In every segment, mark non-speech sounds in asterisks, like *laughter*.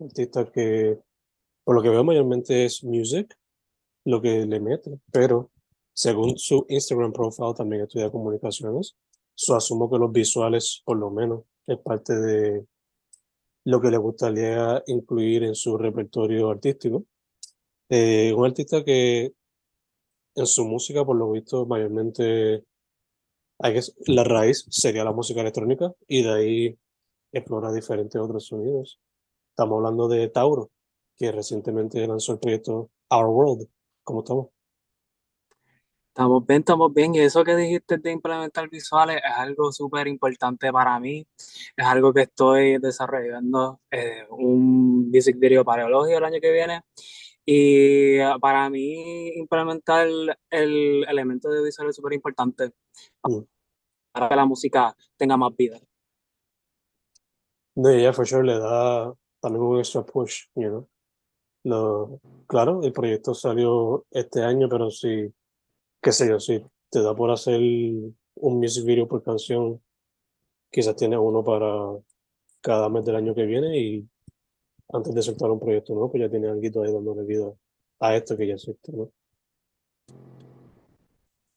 artista que por lo que veo mayormente es music, lo que le mete, pero según su Instagram profile también estudia comunicaciones, so asumo que los visuales por lo menos es parte de lo que le gustaría incluir en su repertorio artístico. Eh, un artista que en su música, por lo visto, mayormente hay que, la raíz sería la música electrónica y de ahí explora diferentes otros sonidos. Estamos hablando de Tauro, que recientemente lanzó el proyecto Our World. ¿Cómo estamos? Estamos bien, estamos bien. Y eso que dijiste de implementar visuales es algo súper importante para mí. Es algo que estoy desarrollando eh, un music video para el año que viene. Y para mí implementar el elemento de visual es súper importante mm. para que la música tenga más vida. No, ya, for sure, le da también extra push, you know. Lo, claro, el proyecto salió este año, pero sí qué sé yo, si te da por hacer un music video por canción, quizás tienes uno para cada mes del año que viene y antes de soltar un proyecto nuevo, pues ya tienes algo ahí dándole vida a esto que ya existe, ¿no?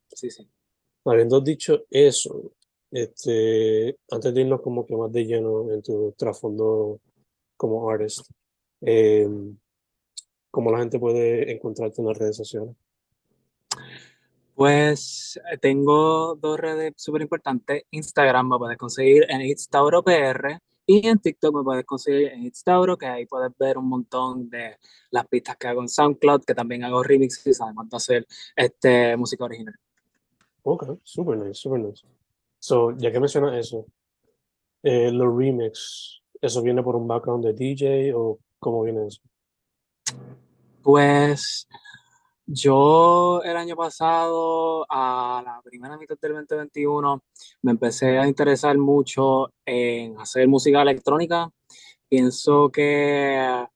Sí, sí. Habiendo dicho eso, este, antes de irnos como que más de lleno en tu trasfondo como artist, eh, ¿cómo la gente puede encontrarte en las redes sociales? Pues eh, tengo dos redes súper importantes. Instagram me puedes conseguir en ItstaurOPR y en TikTok me puedes conseguir en Itstauro, que ahí puedes ver un montón de las pistas que hago en SoundCloud, que también hago remixes, además de hacer este, música original. Ok, super nice, super nice. So, ya que mencionas eso, eh, los remix, ¿eso viene por un background de DJ o cómo viene eso? Pues yo el año pasado, a la primera mitad del 2021, me empecé a interesar mucho en hacer música electrónica. Pienso que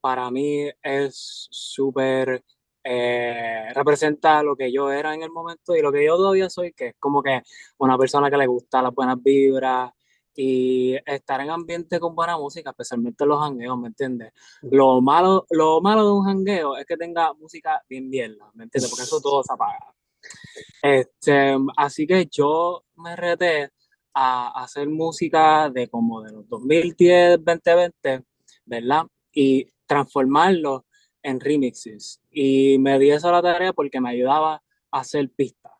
para mí es súper eh, representa lo que yo era en el momento y lo que yo todavía soy, que es como que una persona que le gusta las buenas vibras, y estar en ambiente con buena música, especialmente los jangueos, ¿me entiendes? Lo malo, lo malo de un jangueo es que tenga música bien bien, ¿me entiendes? Porque eso todo se apaga. Este, así que yo me reté a hacer música de como de los 2010, 2020, ¿verdad? Y transformarlo en remixes. Y me di esa la tarea porque me ayudaba a hacer pistas,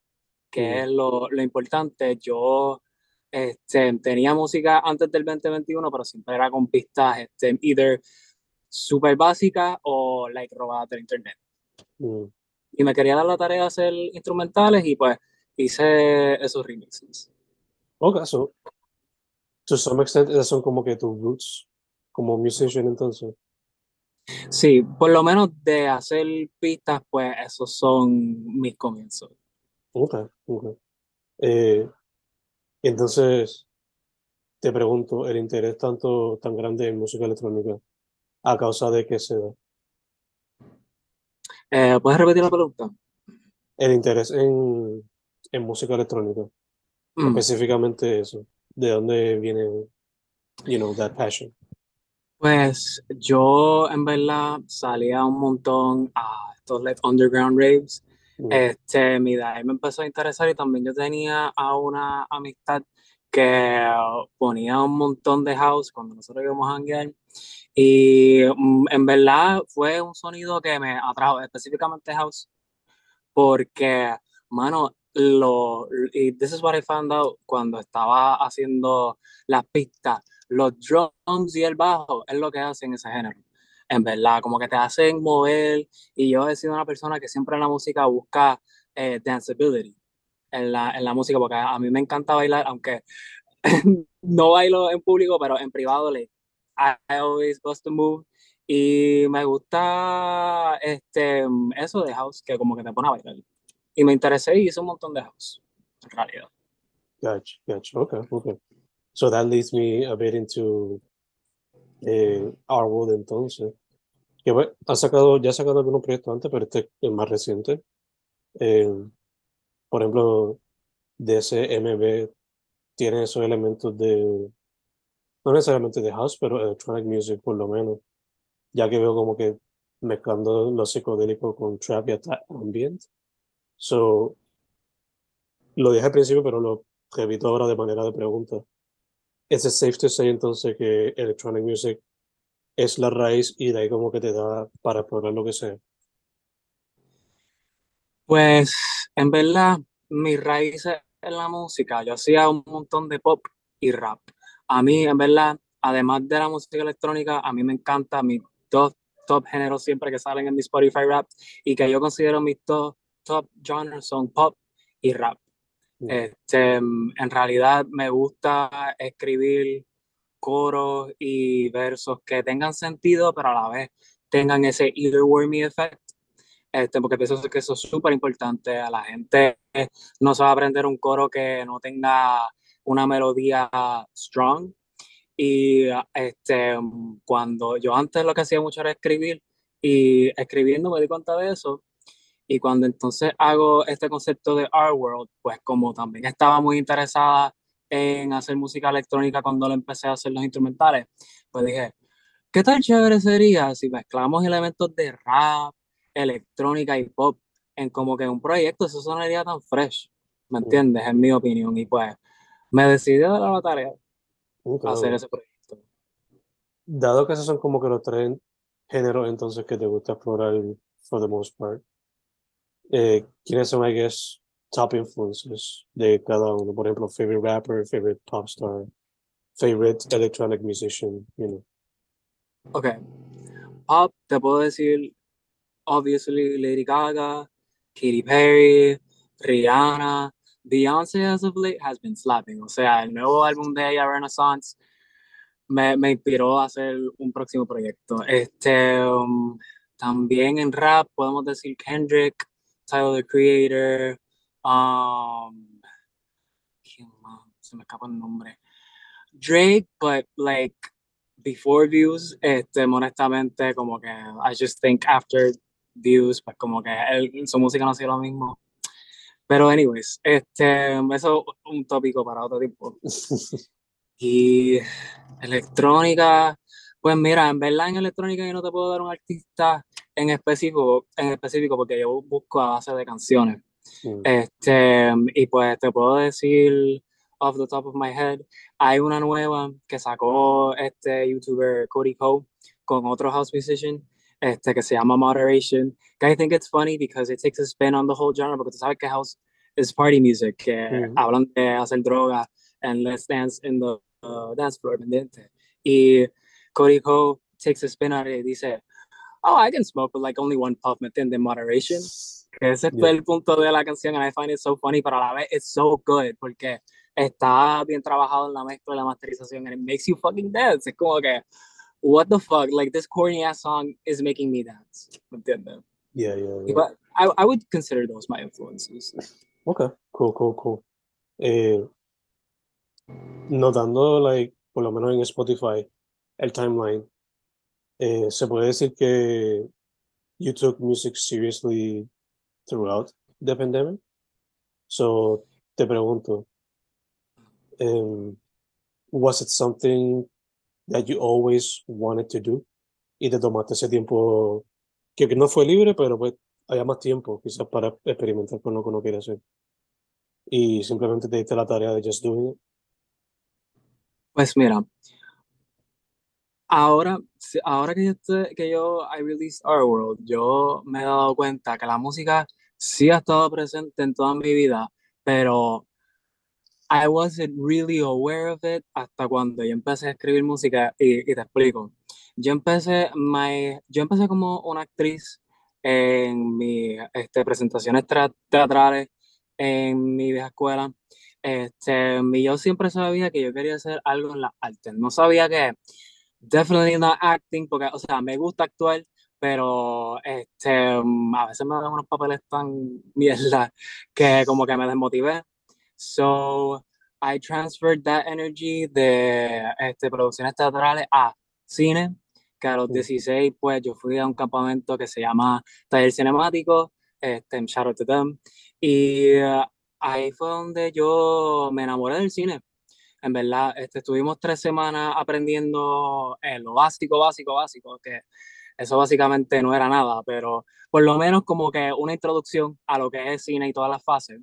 que es lo, lo importante. Yo este, tenía música antes del 2021, pero siempre era con pistas, este, either súper básicas o like robadas del internet. Mm. Y me quería dar la tarea de hacer instrumentales y pues hice esos remixes. Ok, so, to some extent, esos son como que tus roots como musician entonces. Sí, por lo menos de hacer pistas, pues esos son mis comienzos. Ok, ok. Eh, entonces, te pregunto, el interés tanto tan grande en música electrónica, a causa de que se da. Eh, ¿Puedes repetir la pregunta? El interés en, en música electrónica, Mm. específicamente eso, de dónde viene, you know, that passion. Pues yo en verdad salía un montón a estos like, underground raves. Este, mi ahí me empezó a interesar y también yo tenía a una amistad que ponía un montón de house cuando nosotros íbamos a hanguear. Y mm, en verdad fue un sonido que me atrajo, específicamente house, porque, mano, lo, y this is what I found out cuando estaba haciendo las pistas, los drums y el bajo es lo que hacen ese género. En verdad, como que te hacen mover. Y yo he sido una persona que siempre en la música busca eh, danceability en la, en la música, porque a mí me encanta bailar, aunque *laughs* no bailo en público, pero en privado le I, I always bust a move. Y me gusta este, eso de house, que como que te pone a bailar. Y me interesé y hice un montón de house, en realidad. Gotcha, gotcha. Okay, okay. So that leads me a bit into eh, Our World entonces. Que ha sacado, ya ha sacado algunos proyectos antes, pero este es más reciente. Eh, por ejemplo, DCMB tiene esos elementos de, no necesariamente de house, pero electronic music por lo menos. Ya que veo como que mezclando lo psicodélico con trap y hasta ambient. So, lo dije al principio, pero lo repito ahora de manera de pregunta. ¿Es safe to say entonces que electronic music es la raíz y de ahí como que te da para explorar lo que sea? Pues en verdad, mis raíces en la música, yo hacía un montón de pop y rap. A mí, en verdad, además de la música electrónica, a mí me encanta mis dos top géneros siempre que salen en mi Spotify rap y que yo considero mis dos top genres son pop y rap. Este, en realidad me gusta escribir coros y versos que tengan sentido, pero a la vez tengan ese earwormy effect. Este, porque pienso que eso es súper importante. A la gente no se va a aprender un coro que no tenga una melodía strong. Y este, cuando yo antes lo que hacía mucho era escribir, y escribiendo me di cuenta de eso. Y cuando entonces hago este concepto de Art World, pues como también estaba muy interesada en hacer música electrónica cuando le empecé a hacer los instrumentales, pues dije, ¿qué tan chévere sería si mezclamos elementos de rap, electrónica y pop en como que un proyecto? Eso sonaría tan fresh, ¿me entiendes? En mi opinión. Y pues me decidí a dar la tarea Okay. a hacer ese proyecto. Dado que esos son como que los tres géneros entonces que te gusta explorar for the most part, eh, ¿quiénes son, I guess, top influences de cada uno? Por ejemplo, favorite rapper, favorite pop star, favorite electronic musician, you know. Ok. Pop, te puedo decir, obviously, Lady Gaga, Katy Perry, Rihanna, Beyoncé as of late has been slapping. O sea, el nuevo álbum de ella, Renaissance, me, me inspiró a hacer un próximo proyecto. Este, um, también en rap podemos decir Kendrick, Tyler the Creator, um. Se me escapa el nombre. Drake, but like before views, este, honestamente, como que I just think after views, pues como que él, su música no ha sido lo mismo. Pero anyways, este, eso es un tópico para otro tiempo. *laughs* Y electrónica, pues mira, en verdad en electrónica yo no te puedo dar un artista en específico, en específico porque yo busco a base de canciones. Mm. Este, y pues te puedo decir off the top of my head, hay una nueva que sacó este youtuber Cody Cole con otro house musician este, que se llama Moderation. Que I think it's funny because it takes a spin on the whole genre, porque tú sabes que house is party music, que Ujú. hablan de hacer droga and let's dance in the uh, dance floor, ¿me entiendes? Y Cody Cole takes a spin on it y dice, oh, I can smoke with like only one puff, ¿me entiendes? Moderation. Que ese Yeah. fue el punto de la canción and I find it so funny, pero a la vez it's so good porque está bien trabajado en la mezcla la masterización and it makes you fucking dance. Es como que, what the fuck, like this corny ass song is making me dance. ¿Me entiendes? Yeah, yeah, yeah. pues, I, I would consider those my influences. Okay, cool, cool, cool. Eh, notando, like, por lo menos en Spotify, el timeline, Eh, se puede decir que you took music seriously throughout the pandemic. So te pregunto, um, was it something that you always wanted to do? Y te tomaste ese tiempo que no fue libre, pero pues había más tiempo quizás para experimentar con lo que uno quiere hacer. Y simplemente te diste la tarea de just doing it. Pues mira, ahora, ahora que yo, estoy, que yo I released Our World, yo me he dado cuenta que la música sí ha estado presente en toda mi vida, pero I wasn't really aware of it hasta cuando yo empecé a escribir música y, y te explico. Yo empecé, my, yo empecé como una actriz en mis este, presentaciones teatrales en mi vieja escuela. Este, yo siempre sabía que yo quería hacer algo en la arte. No sabía que, definitely not acting, porque, o sea, me gusta actuar, pero este, a veces me dan unos papeles tan mierda que como que me desmotivé. So, I transferred that energy de este, producciones teatrales a cine, que a los 16, pues yo fui a un campamento que se llama Taller Cinemático, este, shout out to them, y uh, ahí fue donde yo me enamoré del cine. En verdad, este, estuvimos tres semanas aprendiendo en lo básico, básico, básico, que eso básicamente no era nada, pero por lo menos como que una introducción a lo que es cine y todas las fases.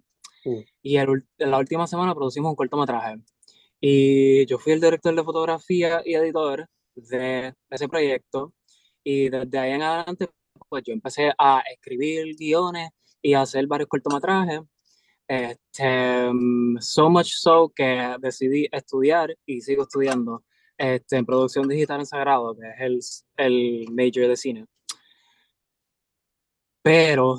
Y en la última semana producimos un cortometraje. Y yo fui el director de fotografía y editor de ese proyecto. Y desde ahí en adelante, pues yo empecé a escribir guiones y a hacer varios cortometrajes. Este, so much so que decidí estudiar y sigo estudiando este, en producción digital en Sagrado, que es el, el major de cine. Pero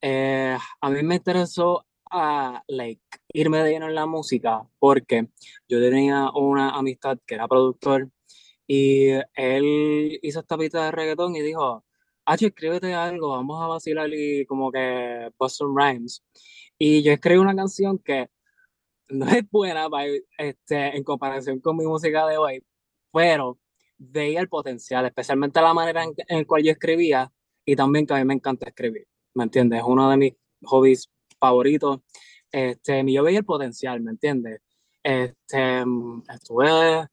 eh, a mí me interesó a like, irme de lleno en la música porque yo tenía una amistad que era productor y él hizo esta pista de reggaetón y dijo, H, escríbete algo, vamos a vacilar y como que Boston Rhymes. Y yo escribí una canción que no es buena este, en comparación con mi música de hoy, pero veía el potencial, especialmente la manera en, en la cual yo escribía y también que a mí me encanta escribir, ¿me entiendes? Es uno de mis hobbies favorito. Este, yo veía el potencial, ¿me entiendes? Este, estuve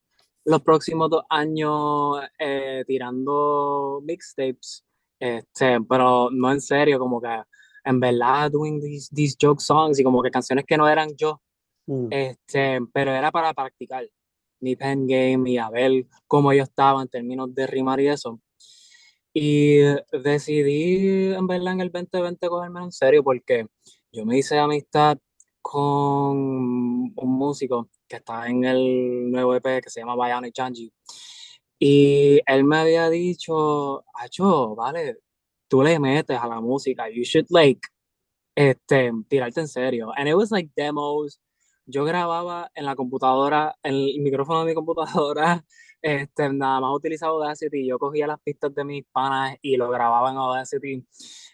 los próximos dos años eh, tirando mixtapes, este, pero no en serio, como que en verdad doing these, these joke songs y como que canciones que no eran yo, mm. este, pero era para practicar mi pen game y a ver cómo yo estaba en términos de rimar y eso. Y decidí en verdad en el 2020 cogerme en serio porque yo me hice amistad con un músico que está en el nuevo EP que se llama Bionic Changi. Y él me había dicho, Acho, vale, tú le metes a la música, you should like, este, tirarte en serio. And it was like demos. Yo grababa en la computadora, en el micrófono de mi computadora, *laughs* este, nada más utilizaba Audacity. Yo cogía las pistas de mis panas y lo grababa en Audacity,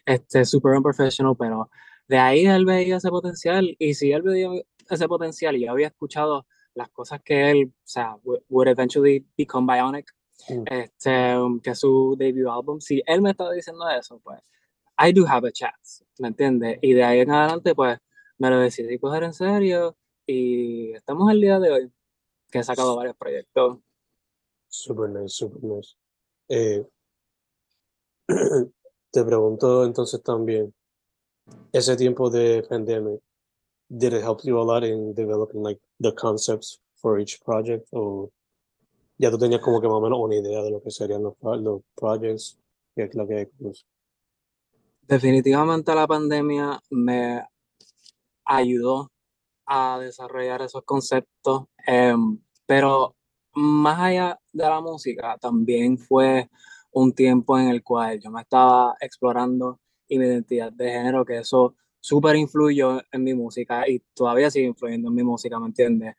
este, super unprofessional, pero de ahí él veía ese potencial y si él veía ese potencial y yo había escuchado las cosas que él, o sea, would eventually become Bionic, mm. este, um, que es su debut álbum, si él me estaba diciendo eso, pues, I do have a chance, ¿me entiendes? Y de ahí en adelante, pues, me lo decidí coger en serio y estamos al día de hoy, que he sacado varios proyectos. Super nice, super nice. Eh, *clears throat* te pregunto entonces también, ese tiempo de pandemia, did it help you a lot in developing like the concepts for each project o ya tú tenías como que más o menos una idea de lo que serían los, los projects que es lo que pues. definitivamente la pandemia me ayudó a desarrollar esos conceptos em, pero más allá de la música también fue un tiempo en el cual yo me estaba explorando y mi identidad de género, que eso súper influyó en mi música y todavía sigue influyendo en mi música, ¿me entiendes?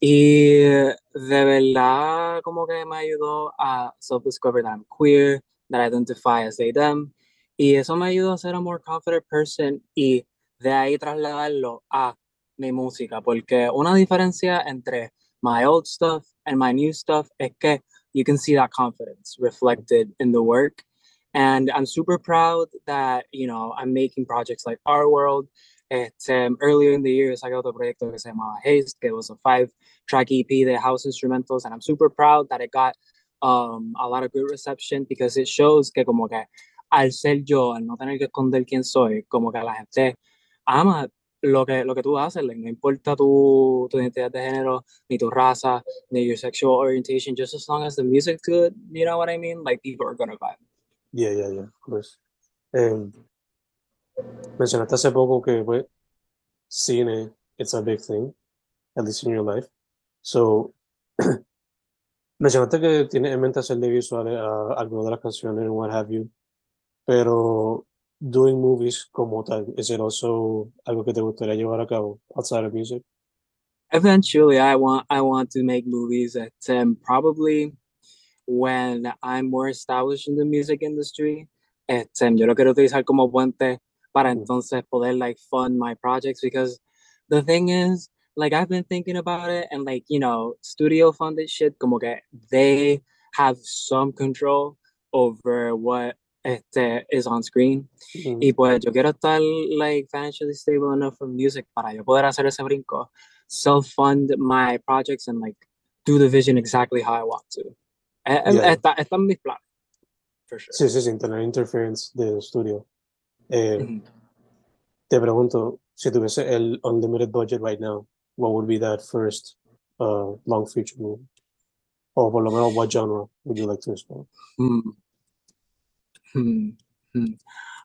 Y de verdad como que me ayudó a self-discover that I'm queer, that I identify as they, them. Y eso me ayudó a ser a more confident person y de ahí trasladarlo a mi música, porque una diferencia entre my old stuff and my new stuff es que you can see that confidence reflected in the work. And I'm super proud that, you know, I'm making projects like Our World. Um, earlier in the year, saqué otro proyecto que se llamaba Haste, que was a five track EP de house instrumentals. And I'm super proud that it got um, a lot of good reception because it shows que como que al ser yo, al no tener que esconder quién soy, como que la gente ama lo que, lo que tú haces, like, no importa tu, tu identidad de género, ni tu raza, ni your sexual orientation, just as long as the music's good, you know what I mean? Like, people are gonna vibe. Yeah, yeah, yeah, of course. Um, mencionaste hace poco que pues, cine, it's a big thing, at least in your life. So, *clears throat* mencionaste que tienes en mente hacerle visuales a algunas de las canciones and what have you, pero doing movies como tal, is it also algo que te gustaría llevar a cabo outside of music? Eventually, I want I want to make movies that um, probably when I'm more established in the music industry. at, Um, yo lo quiero utilizar como puente para Mm. entonces poder like fund my projects because the thing is like I've been thinking about it and like you know studio funded shit como que they have some control over what este, is on screen Mm, y pues yo quiero estar like financially stable enough for music para yo poder hacer ese brinco, self fund my projects and like do the vision exactly how I want to. Eh, eh, Yeah. Está, está mis planes, for sure. Sí, sí, sin tener interference de estudio. Eh, te pregunto, si tuviese el unlimited budget right now, what would be that first uh, long feature movie? O por lo menos, what genre would you like to explore? Hmm. Hmm.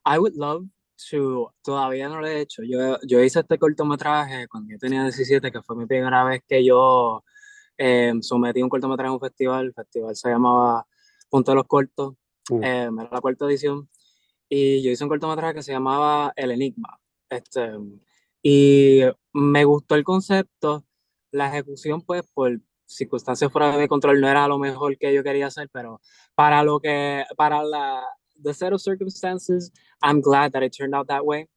I would love to, todavía no lo he hecho. Yo, yo hice este cortometraje cuando yo tenía 17, que fue mi primera vez que yo eh, sometí un cortometraje a un festival. El festival se llamaba Punto de los Cortos, Mm. eh, era la cuarta edición. Y yo hice un cortometraje que se llamaba El Enigma. Este, y me gustó el concepto. La ejecución, pues, por circunstancias fuera de control, no era lo mejor que yo quería hacer, pero para lo que, para la, the set of circumstances, I'm glad that it turned out that way.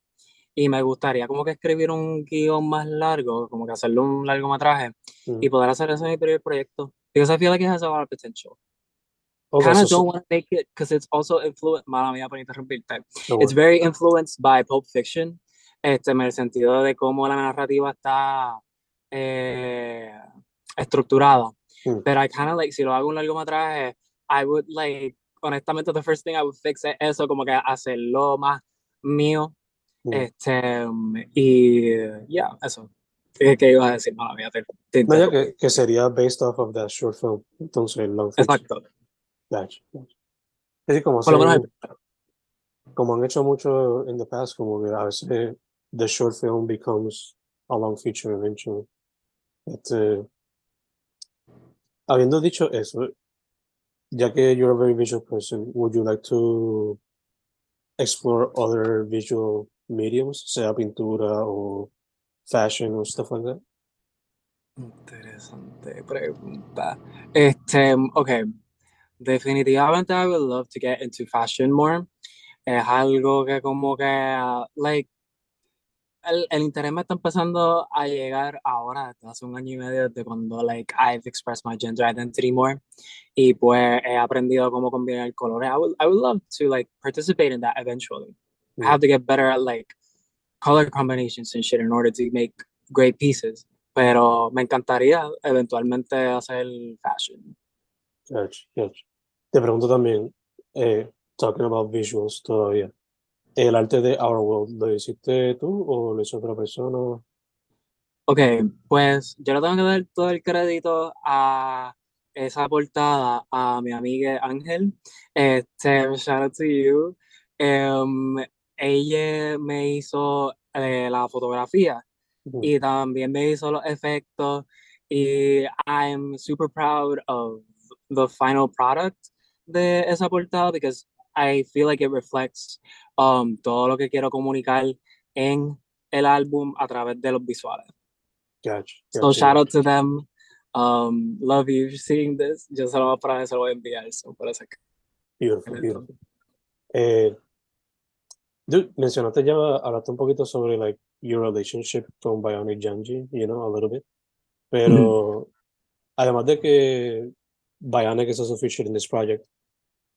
Y me gustaría como que escribir un guion más largo, como que hacerle un largometraje Mm. y poder hacer ese mi primer proyecto. Because I feel like it has a lot of potential. Okay, kind so- of don't want to make it because it's also influenced, mala mía por interrumpirte. no It's very influenced by Pulp Fiction, este, en el sentido de cómo la narrativa está eh, estructurada. Mm. Pero I kind of like, si lo hago un largometraje, I would like, honestamente, the first thing I would fix es eso, como que hacerlo más mío. Mm. Este, y, yeah, eso. ¿Qué, qué ibas a decir? Mala mía, te, te No, ya que, que sería based off of that short film. Entonces, long. Exacto. Gotcha, gotcha. Decir, como, Por lo menos el como han hecho mucho in the past, como que a veces the short film becomes a long feature eventually. Este, habiendo dicho eso, ya que you're a very visual person, would you like to explore other visual mediums, sea pintura o fashion or stuff like that? Interesante pregunta. Este, ok. Definitivamente I would love to get into fashion more. Es algo que como que, ah, like, el, el interés me está empezando a llegar ahora, desde hace un año y medio, desde cuando, like, I've expressed my gender identity more. Y pues he aprendido cómo combinar colores. I would, I would love to, like, participate in that eventually. I have to get better at, like, color combinations and shit in order to make great pieces. Pero me encantaría eventualmente hacer fashion. Gotcha, gotcha. Te pregunto también, eh, talking about visuals todavía, ¿el arte de Our World lo hiciste tú o lo hizo otra persona? Ok, pues yo le tengo que dar todo el crédito a esa portada a mi amiga Ángel. Este, shout out to you. Em, ella me hizo eh, la fotografía y también me hizo los efectos y I'm super proud of the final product de esa portada because I feel like it reflects um, todo lo que quiero comunicar en el álbum a través de los visuales. Gotcha, So gotcha, shout out to them. Um, love you seeing this. Yo se lo voy a se lo voy a enviar. So, por eso Beautiful, beautiful. Eh, dude, mencionaste ya, hablaste un poquito sobre like your relationship con Bionic Janji, you know, a little bit. Pero además de que Bionic is also featured in this project.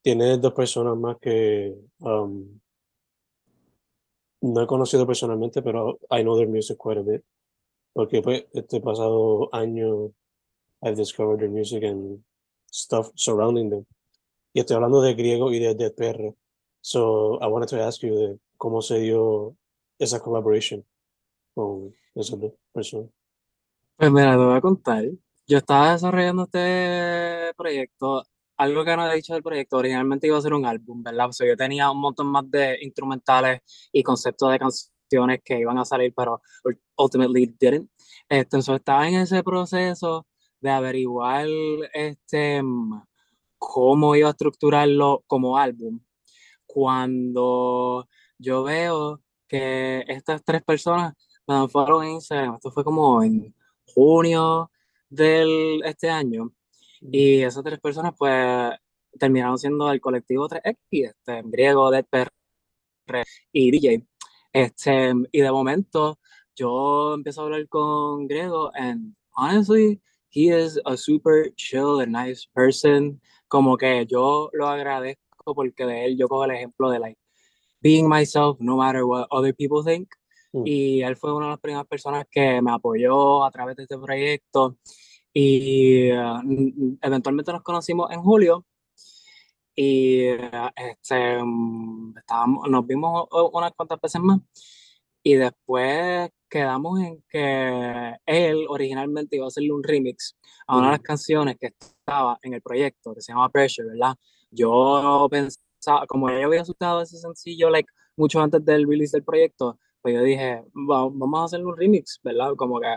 Tiene dos personas más que um, no he conocido personalmente, pero I know their music quite a bit. Porque pues, este pasado año I've discovered their music and stuff surrounding them. Y estoy hablando de griego y de Dead PR. So I wanted to ask you de cómo se dio esa collaboration con esas dos personas. Pues mira, te voy a contar. Yo estaba desarrollando este proyecto. Algo que no he dicho del proyecto, originalmente iba a ser un álbum, ¿verdad? O sea, yo tenía un montón más de instrumentales y conceptos de canciones que iban a salir, pero ultimately didn't. Este, entonces estaba en ese proceso de averiguar este, cómo iba a estructurarlo como álbum. Cuando yo veo que estas tres personas me fueron en Instagram, esto fue como en junio del este año, y esas tres personas pues terminaron siendo el colectivo 3X, este, en griego, PR y DJ. Este, y de momento yo empiezo a hablar con Griego and honestly, he is a super chill and nice person. Como que yo lo agradezco porque de él yo cojo el ejemplo de like being myself no matter what other people think. Mm. Y él fue una de las primeras personas que me apoyó a través de este proyecto. Y uh, eventualmente nos conocimos en julio. Y uh, este, mm, estábamos, nos vimos unas cuantas veces más. Y después quedamos en que él originalmente iba a hacerle un remix a una de las canciones que estaba en el proyecto, que se llama Pressure, ¿verdad? Yo pensaba, como yo había asustado ese sencillo, like, mucho antes del release del proyecto, pues yo dije, "Va- vamos a hacerle un remix, ¿verdad? Como que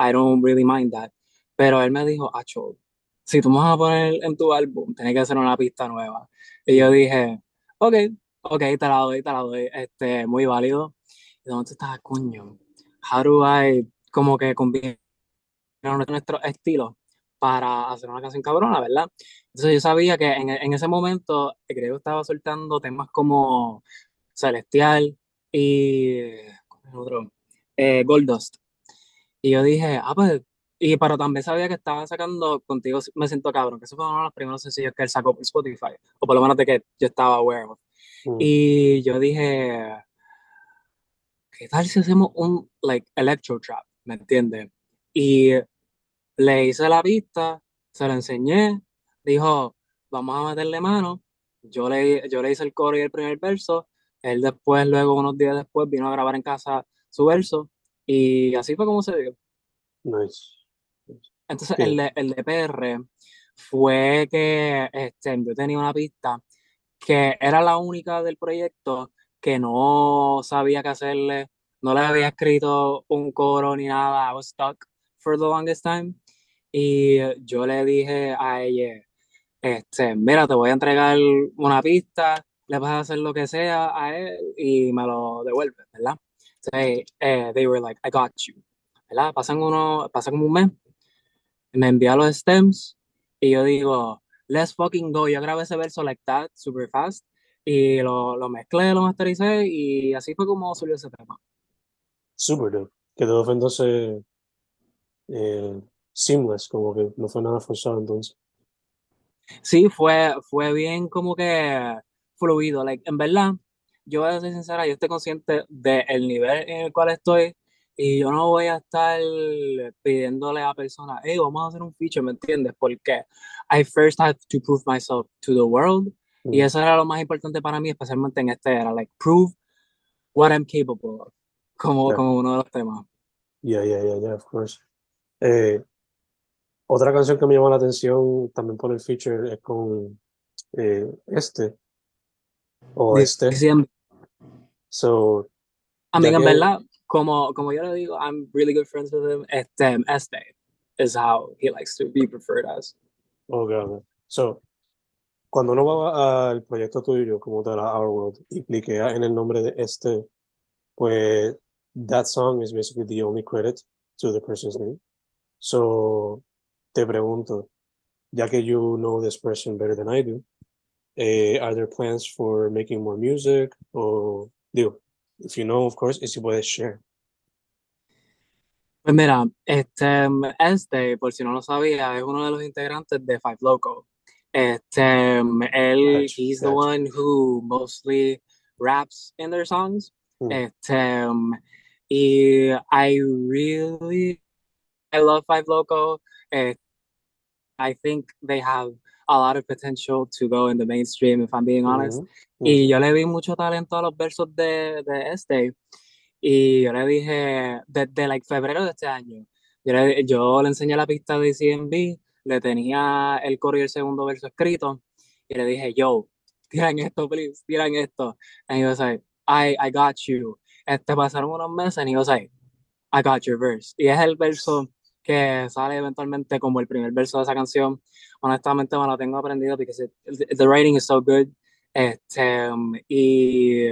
I don't really mind that. Pero él me dijo, Acho, si tú me vas a poner en tu álbum, tiene que ser una pista nueva. Y yo dije, ok, ok, te la doy, te la doy, este, muy válido. Y momento estaba, coño, how do I como que combinar nuestros estilos para hacer una canción cabrona, ¿verdad? Entonces yo sabía que en, en ese momento el griego estaba soltando temas como Celestial y ¿cuál es el otro? Eh, Goldust. Y yo dije, ah, pues, y pero también sabía que estaba sacando Contigo Me Siento Cabrón, que eso fue uno de los primeros sencillos que él sacó por Spotify, o por lo menos de que yo estaba aware of. Mm. Y yo dije, ¿qué tal si hacemos un, like, electro trap? ¿Me entiendes? Y le hice la pista, se la enseñé, dijo, vamos a meterle mano. Yo le, yo le hice el coro y el primer verso. Él después, luego, unos días después, vino a grabar en casa su verso. Y así fue como se dio. Nice. Entonces, Sí. el de, el de PR fue que este, yo tenía una pista que era la única del proyecto que no sabía qué hacerle, no le había escrito un coro ni nada, I was stuck for the longest time. Y yo le dije a ella, este, mira, te voy a entregar una pista, le vas a hacer lo que sea a él y me lo devuelves, ¿verdad? Entonces, eh, they were like, I got you, ¿verdad? Pasan, uno, pasa como un mes, me envía los stems y yo digo, let's fucking go. Yo grabé ese verso like that, super fast, y lo, lo mezclé, lo mastericé y así fue como surgió ese tema. Super dope. Quedó entonces eh, seamless, como que no fue nada forzado entonces. Sí, fue, fue bien como que fluido. Like, en verdad, yo voy a ser sincera, yo estoy consciente del nivel en el cual estoy y yo no voy a estar pidiéndole a personas, hey, vamos a hacer un feature, ¿me entiendes? Porque I first have to prove myself to the world y Mm. eso era lo más importante para mí, especialmente en este era, like, prove what I'm capable of, como, Yeah. como uno de los temas. Yeah, yeah, yeah, yeah, of course. Eh, otra canción que me llamó la atención también por el feature es con eh, este o este. So, A ya mí, en verdad, como, como yo le digo, I'm really good friends with him. Este, este is how he likes to be preferred as. okay, okay. So, cuando uno va al proyecto tuyo como de la Our World y cliquea en el nombre de este, pues that song is basically the only credit to the person's name. So, te pregunto, ya que you know this person better than I do, eh, are there plans for making more music? O, digo, if you know, of course, y si puedes share. Pues mira, este, este, por si no lo sabía, es uno de los integrantes de Five Loco. Este, él, Gotcha, he's the one who mostly raps in their songs. Mm. Este, y I really, I love Five Loco. Eh, I think they have a lot of potential to go in the mainstream, if I'm being honest. Ujú, Y ujú. yo le vi mucho talento a los versos de, de este. Y yo le dije, desde like, febrero de este año, yo le, yo le enseñé la pista de CMB, le tenía el coro y el segundo verso escrito, y le dije, yo, tiran esto, please, tiran esto. And he was like, I, I got you. Este, pasaron unos meses, and he was like, I got your verse. Y es el verso que sale eventualmente como el primer verso de esa canción. Honestamente me lo tengo aprendido porque the writing is so good. Este, um, y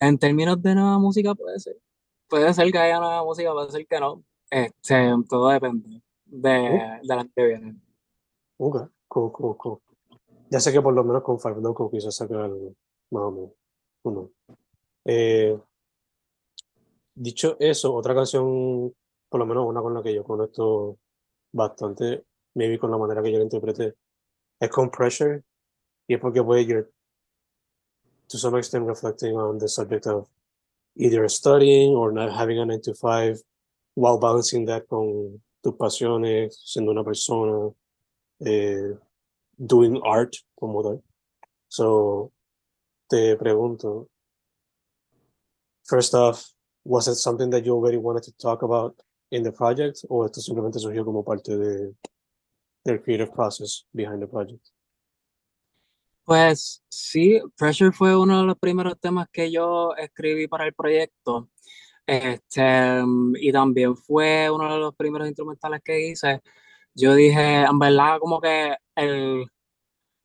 en términos de nueva música puede ser. Puede ser que haya nueva música, puede ser que no. Este, todo depende de, de la que viene. Ok, cool, cool, cool. Ya sé que por lo menos con Five Loco quizás sacar algo, más o menos. Uno. Eh, dicho eso, otra canción, por lo menos una con la que yo conecto bastante, maybe con la manera que yo la es con Pressure, y es porque pues you're to some extent reflecting on the subject of either studying or not having a 9 to 5 while balancing that con tus pasiones, siendo una persona, eh, doing art como tal. So, te pregunto, first off, was it something that you already wanted to talk about in the project, o esto simplemente surgió como parte de del creative process behind the project? Pues sí, Pressure fue uno de los primeros temas que yo escribí para el proyecto. Este, y también fue uno de los primeros instrumentales que hice. Yo dije, en verdad, como que el,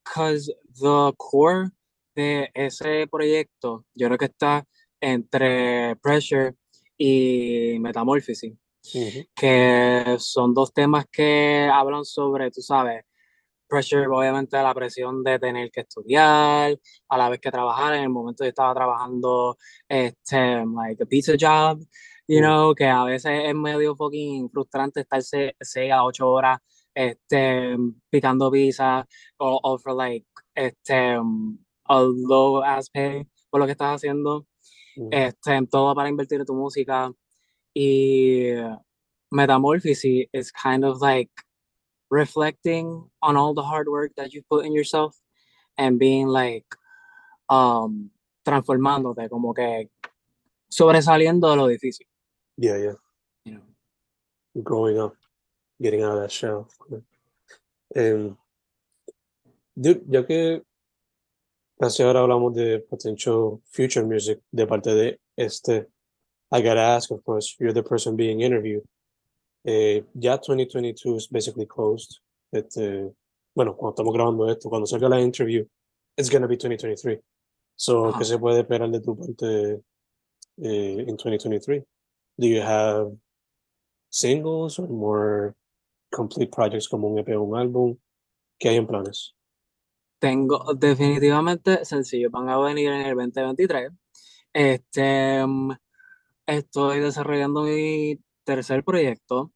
cause the core de ese proyecto, yo creo que está entre Pressure y Metamorphosis, Que son dos temas que hablan sobre, tú sabes, pressure, obviamente la presión de tener que estudiar, a la vez que trabajar. En el momento yo estaba trabajando, este, like a pizza job, you Mm. know, que a veces es medio fucking frustrante estarse 6 a 8 horas, este, picando pizza, o, o for like, este, a low ass pay por lo que estás haciendo, este, todo para invertir en tu música. Y Metamorphosis is kind of like reflecting on all the hard work that you put in yourself and being like um transformándote como que sobresaliendo de lo difícil Yeah, yeah. you know? growing up, getting out of that shell. Um, dude, ya que casi ahora hablamos de potential future music de parte de este, I gotta ask, of course, you're the person being interviewed. Eh, ya 2022 is basically closed. Este, bueno, cuando estamos grabando esto, cuando salga la interview, it's gonna be 2023. So, Ajá. ¿qué se puede esperar de tu parte eh, in 2023? Do you have singles or more complete projects como un EP o un álbum? ¿Qué hay en planes? tengo definitivamente sencillo van a venir en el 2023 este um, estoy desarrollando mi tercer proyecto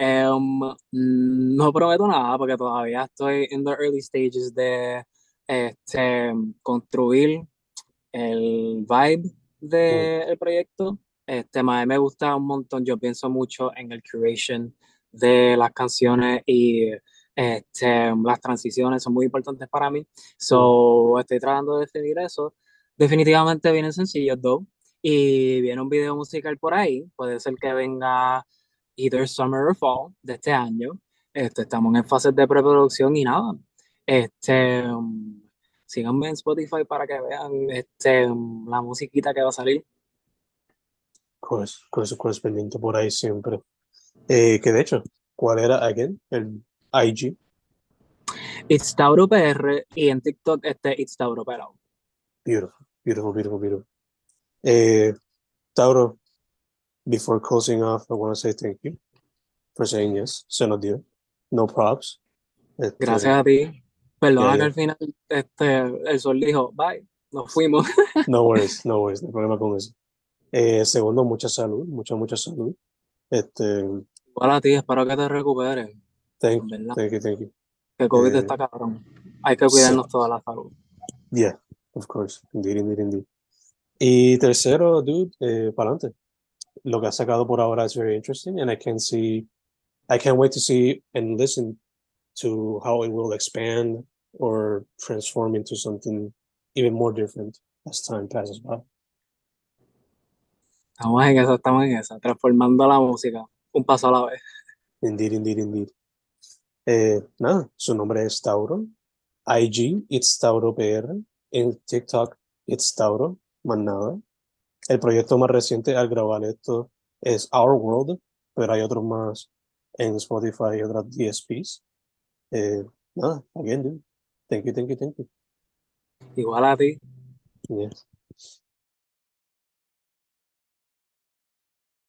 Um, no prometo nada porque todavía estoy en the early stages de este, construir el vibe del proyecto. Este, mí me gusta un montón, yo pienso mucho en el curation de las canciones y este, las transiciones son muy importantes para mí. So, estoy tratando de definir eso. Definitivamente vienen sencillos, though. Y viene un video musical por ahí. Puede ser que venga either summer or fall de este año. Este, estamos en fases de preproducción y nada. Este, síganme en Spotify para que vean este, la musiquita que va a salir. Pues, pues, pues pendiente por ahí siempre. Eh, que de hecho, ¿cuál era, again, el IG? It's Tauro PR y en TikTok este It's Tauro. Beautiful, beautiful, beautiful, beautiful. Eh, Tauro, before closing off, I want to say thank you for saying yes. Se nos dio. No props. Este, Gracias a ti. Perdona Yeah, que yeah. al final este, el sol dijo, bye, nos fuimos. *laughs* No worries, no worries, no hay problema con eso. Eh, segundo, mucha salud, mucha, mucha salud. Este, Igual a ti, espero que te recuperes, thank, verdad. thank you, thank you. Que COVID Eh, está cabrón. Hay que cuidarnos toda la salud. Yeah, of course. Indeed, indeed, indeed. Y tercero, dude, eh, para adelante. Lo que ha sacado por ahora is very interesting, and I can see, I can't wait to see and listen to how it will expand or transform into something even more different as time passes by. Estamos en esa, estamos en esa, transformando la música un paso a la vez. Indeed, indeed, indeed. Eh, nada, su nombre es Tauro. IG, it's Tauro PR. En TikTok, it's Tauro. Más nada. El proyecto más reciente al grabar esto es Our World, pero hay otros más en Spotify y otras DSPs. Eh, nada, again, dude. Thank you, thank you, thank you. Igual a ti. Yes.